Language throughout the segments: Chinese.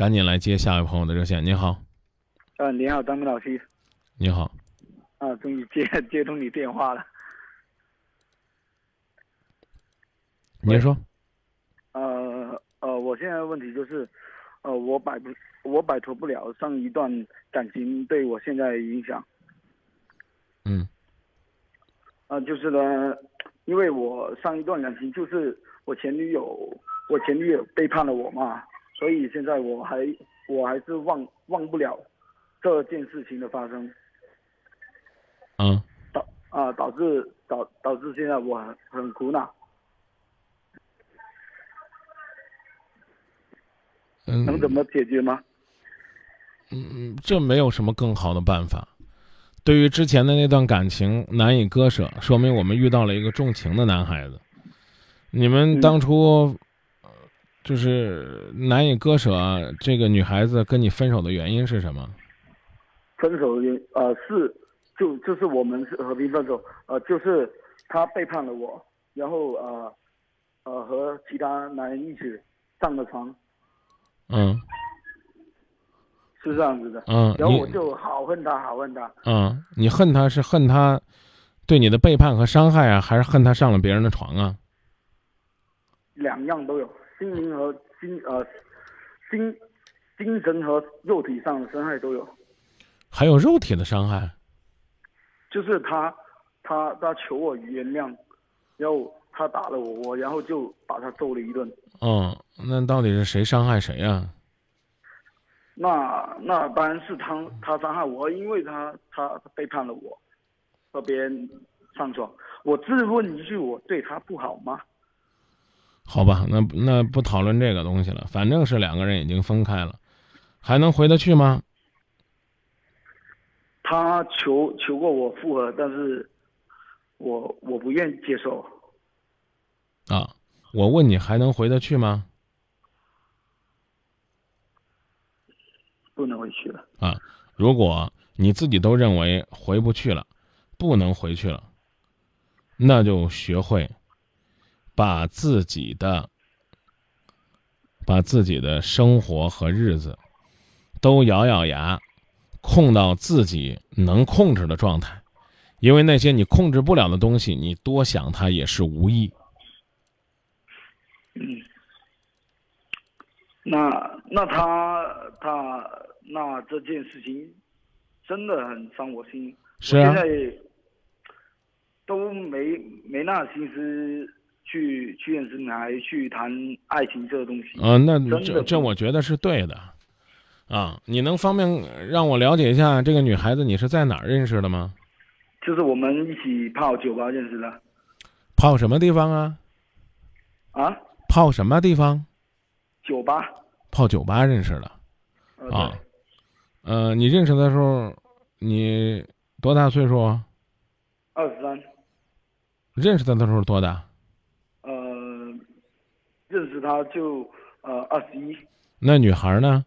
赶紧来接下一位朋友的热线。您好，啊，你好，张明老师。你好，啊，终于接 接通你电话了。您说，呃呃，我现在的问题就是，呃，我摆不，我摆脱不了上一段感情对我现在的影响。嗯啊、就是呢，因为我上一段感情就是我前女友，我前女友背叛了我嘛，所以现在我还我还是忘忘不了这件事情的发生，嗯，导啊、导致导导致现在我很很苦恼，嗯能怎么解决吗？嗯，这没有什么更好的办法。对于之前的那段感情难以割舍，说明我们遇到了一个重情的男孩子。你们嗯当初呃就是难以割舍，这个女孩子跟你分手的原因是什么？分手原呃是就就是我们是和平分手，呃就是他背叛了我，然后呃呃和其他男人一起上了床，嗯是这样子的。嗯，然后我就好恨他，好恨他。嗯，你恨他是恨他对你的背叛和伤害啊，还是恨他上了别人的床啊？两样都有，心灵和心呃精精神和肉体上的伤害都有。还有肉体的伤害？就是他他他求我原谅，然后他打了我，我然后就把他揍了一顿。嗯，那到底是谁伤害谁呀、那那当然是他他伤害我，因为他他背叛了我，和别人上床。我自问一句，我对他不好吗？好吧，那那不讨论这个东西了，反正是两个人已经分开了，还能回得去吗？他求求过我复合，但是我我不愿意接受。啊，我问你还能回得去吗？不能回去了。啊，如果你自己都认为回不去了，不能回去了，那就学会把自己的把自己的生活和日子都咬咬牙，控到自己能控制的状态，因为那些你控制不了的东西，你多想它也是无益。嗯，那那他他那这件事情真的很伤我心。是啊我现在都没没那心思去去认识男孩，去谈爱情这个东西。嗯、那这这我觉得是对的，啊，你能方便让我了解一下这个女孩子你是在哪儿认识的吗？就是我们一起泡酒吧认识的泡什么地方啊？啊，泡什么地方？酒吧。泡酒吧认识的呃、啊。呃，你认识的时候，你多大岁数啊？二十三。认识他的时候多大？呃，认识他就呃二十一，那女孩呢？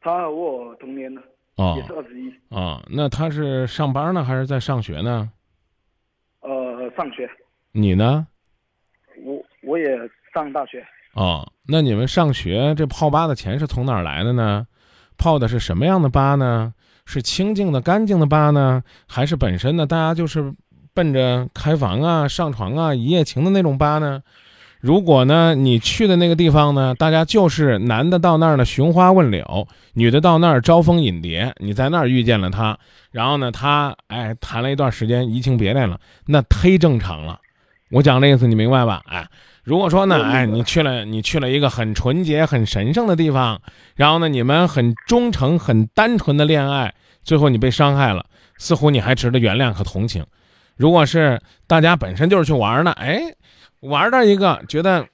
她和我同年的，哦也是二十一。哦，那她是上班呢，还是在上学呢？呃，上学，你呢？我我也上大学。哦，那你们上学这泡吧的钱是从哪儿来的呢？泡的是什么样的吧呢？是清净的、干净的吧呢？还是本身呢？大家就是奔着开房啊、上床啊、一夜情的那种吧呢？如果呢，你去的那个地方呢，大家就是男的到那儿呢寻花问柳，女的到那儿招蜂引蝶，你在那儿遇见了他，然后呢，他哎谈了一段时间移情别恋了，那忒正常了。我讲这意思你明白吧？哎，如果说呢，哎，你去了，你去了一个很纯洁、很神圣的地方，然后呢，你们很忠诚、很单纯的恋爱，最后你被伤害了，似乎你还值得原谅和同情。如果是大家本身就是去玩呢，哎，玩到一个觉得，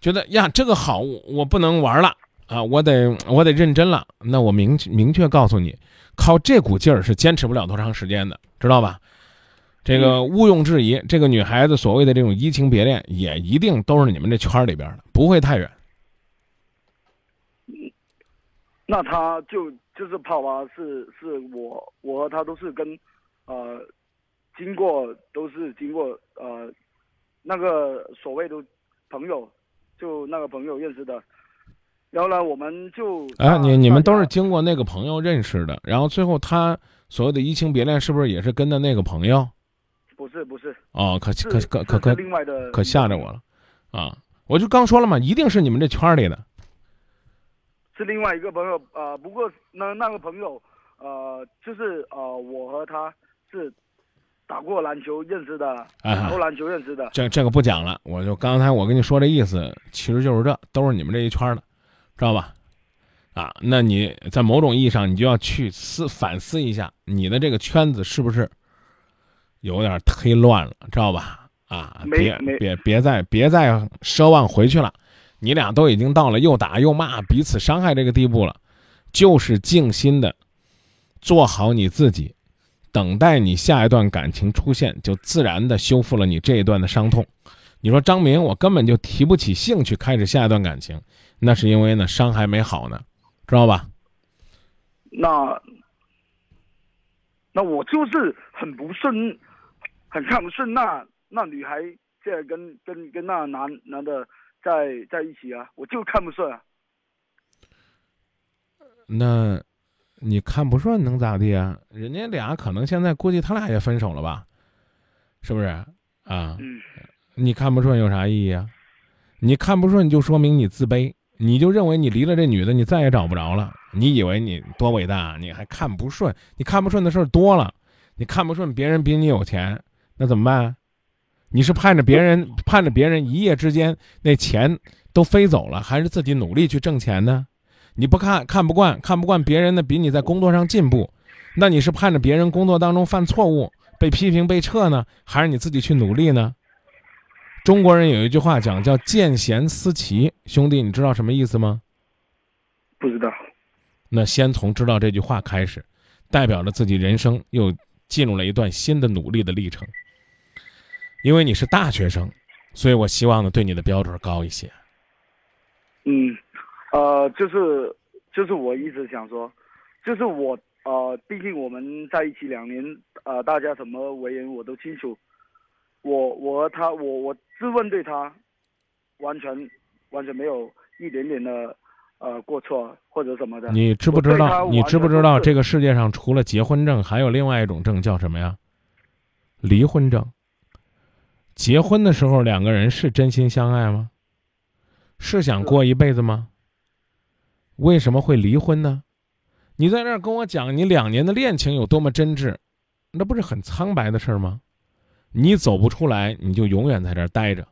觉得呀这个好，我不能玩了啊，我得我得认真了。那我明明确告诉你，靠这股劲儿是坚持不了多长时间的，知道吧？这个毋庸置疑，这个女孩子所谓的这种移情别恋，也一定都是你们这圈里边的，不会太远。那他就就是泡吧，是是我我和他都是跟呃经过都是经过呃那个所谓的朋友，就那个朋友认识的，然后呢，我们就啊，你你们都是经过那个朋友认识的，然后最后他所谓的移情别恋，是不是也是跟的那个朋友？不是不是，哦，可可可可可另外的可吓着我了，啊！我就刚说了嘛，一定是你们这圈里的。是另外一个朋友，呃，不过那那个朋友，呃，就是呃，我和他是打过篮球认识的，啊打过篮球认识的，这这个不讲了，我就刚才我跟你说这意思，其实就是这，都是你们这一圈的，知道吧？啊，那你在某种意义上，你就要去思反思一下，你的这个圈子是不是有点忒乱了，知道吧？啊，别别别再别再奢望回去了，你俩都已经到了又打又骂、彼此伤害这个地步了，就是静心的做好你自己，等待你下一段感情出现，就自然的修复了你这一段的伤痛。你说张明，我根本就提不起兴趣开始下一段感情，那是因为呢伤还没好呢，知道吧？那那我就是很不顺，很看不顺那那女孩现在跟跟跟那男男的在在一起啊，我就看不顺啊。那你看不顺能咋地啊？人家俩可能现在估计他俩也分手了吧？是不是啊？嗯，你看不顺有啥意义啊？你看不顺就说明你自卑，你就认为你离了这女的你再也找不着了。你以为你多伟大？你还看不顺？你看不顺的事儿多了，你看不顺别人比你有钱，那怎么办？你是盼着别人盼着别人一夜之间那钱都飞走了，还是自己努力去挣钱呢？你不看看不惯看不惯别人的比你在工作上进步，那你是盼着别人工作当中犯错误被批评被撤呢，还是你自己去努力呢？中国人有一句话讲叫“见贤思齐”，兄弟，你知道什么意思吗？不知道。那先从知道这句话开始，代表着自己人生又进入了一段新的努力的历程。因为你是大学生，所以我希望呢对你的标准高一些。嗯，呃，就是就是我一直想说，就是我呃，毕竟我们在一起两年，呃，大家什么为人我都清楚。我我和他，我我自问对他，完全完全没有一点点的呃过错或者什么的。你知不知道？你知不知道这个世界上除了结婚证，还有另外一种证叫什么呀？离婚证。结婚的时候两个人是真心相爱吗？是想过一辈子吗？为什么会离婚呢？你在这儿跟我讲你两年的恋情有多么真挚，那不是很苍白的事儿吗？你走不出来，你就永远在这儿待着，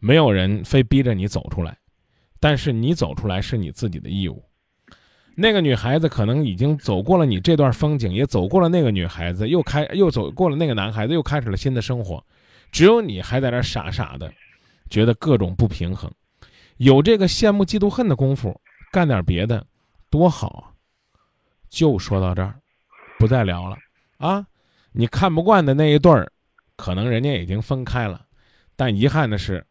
没有人非逼着你走出来，但是你走出来是你自己的义务。那个女孩子可能已经走过了你这段风景，也走过了那个女孩子，又开又走过了那个男孩子，又开始了新的生活。只有你还在这傻傻的，觉得各种不平衡，有这个羡慕嫉妒恨的功夫，干点别的多好啊！就说到这儿，不再聊了啊！你看不惯的那一对儿，可能人家已经分开了，但遗憾的是，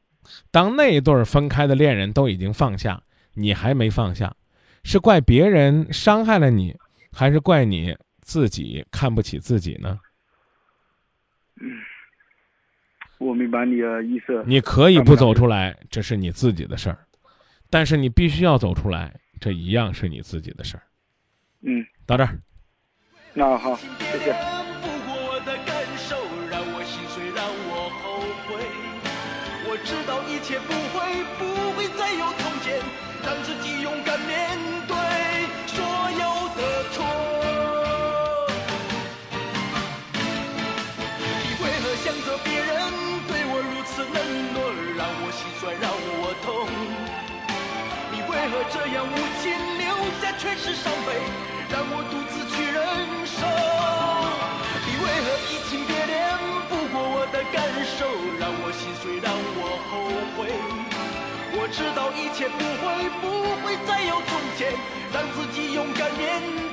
当那一对儿分开的恋人都已经放下，你还没放下，是怪别人伤害了你，还是怪你自己看不起自己呢？嗯我明白你的意思。你可以不走出来，这是你自己的事儿，但是你必须要走出来，这一样是你自己的事儿。嗯，到这儿，那好，谢谢。我的感受让我心碎，让我后悔。我知道一切不会，不会再有从前，让自己勇敢面对所有的错。你为何想着别人对我如此冷落，让我心酸，让我何这样无情，留下全是伤悲，让我独自去忍受？你为何移情别恋，不顾我的感受，让我心碎，让我后悔。我知道一切不会，不会再有从前，让自己勇敢面对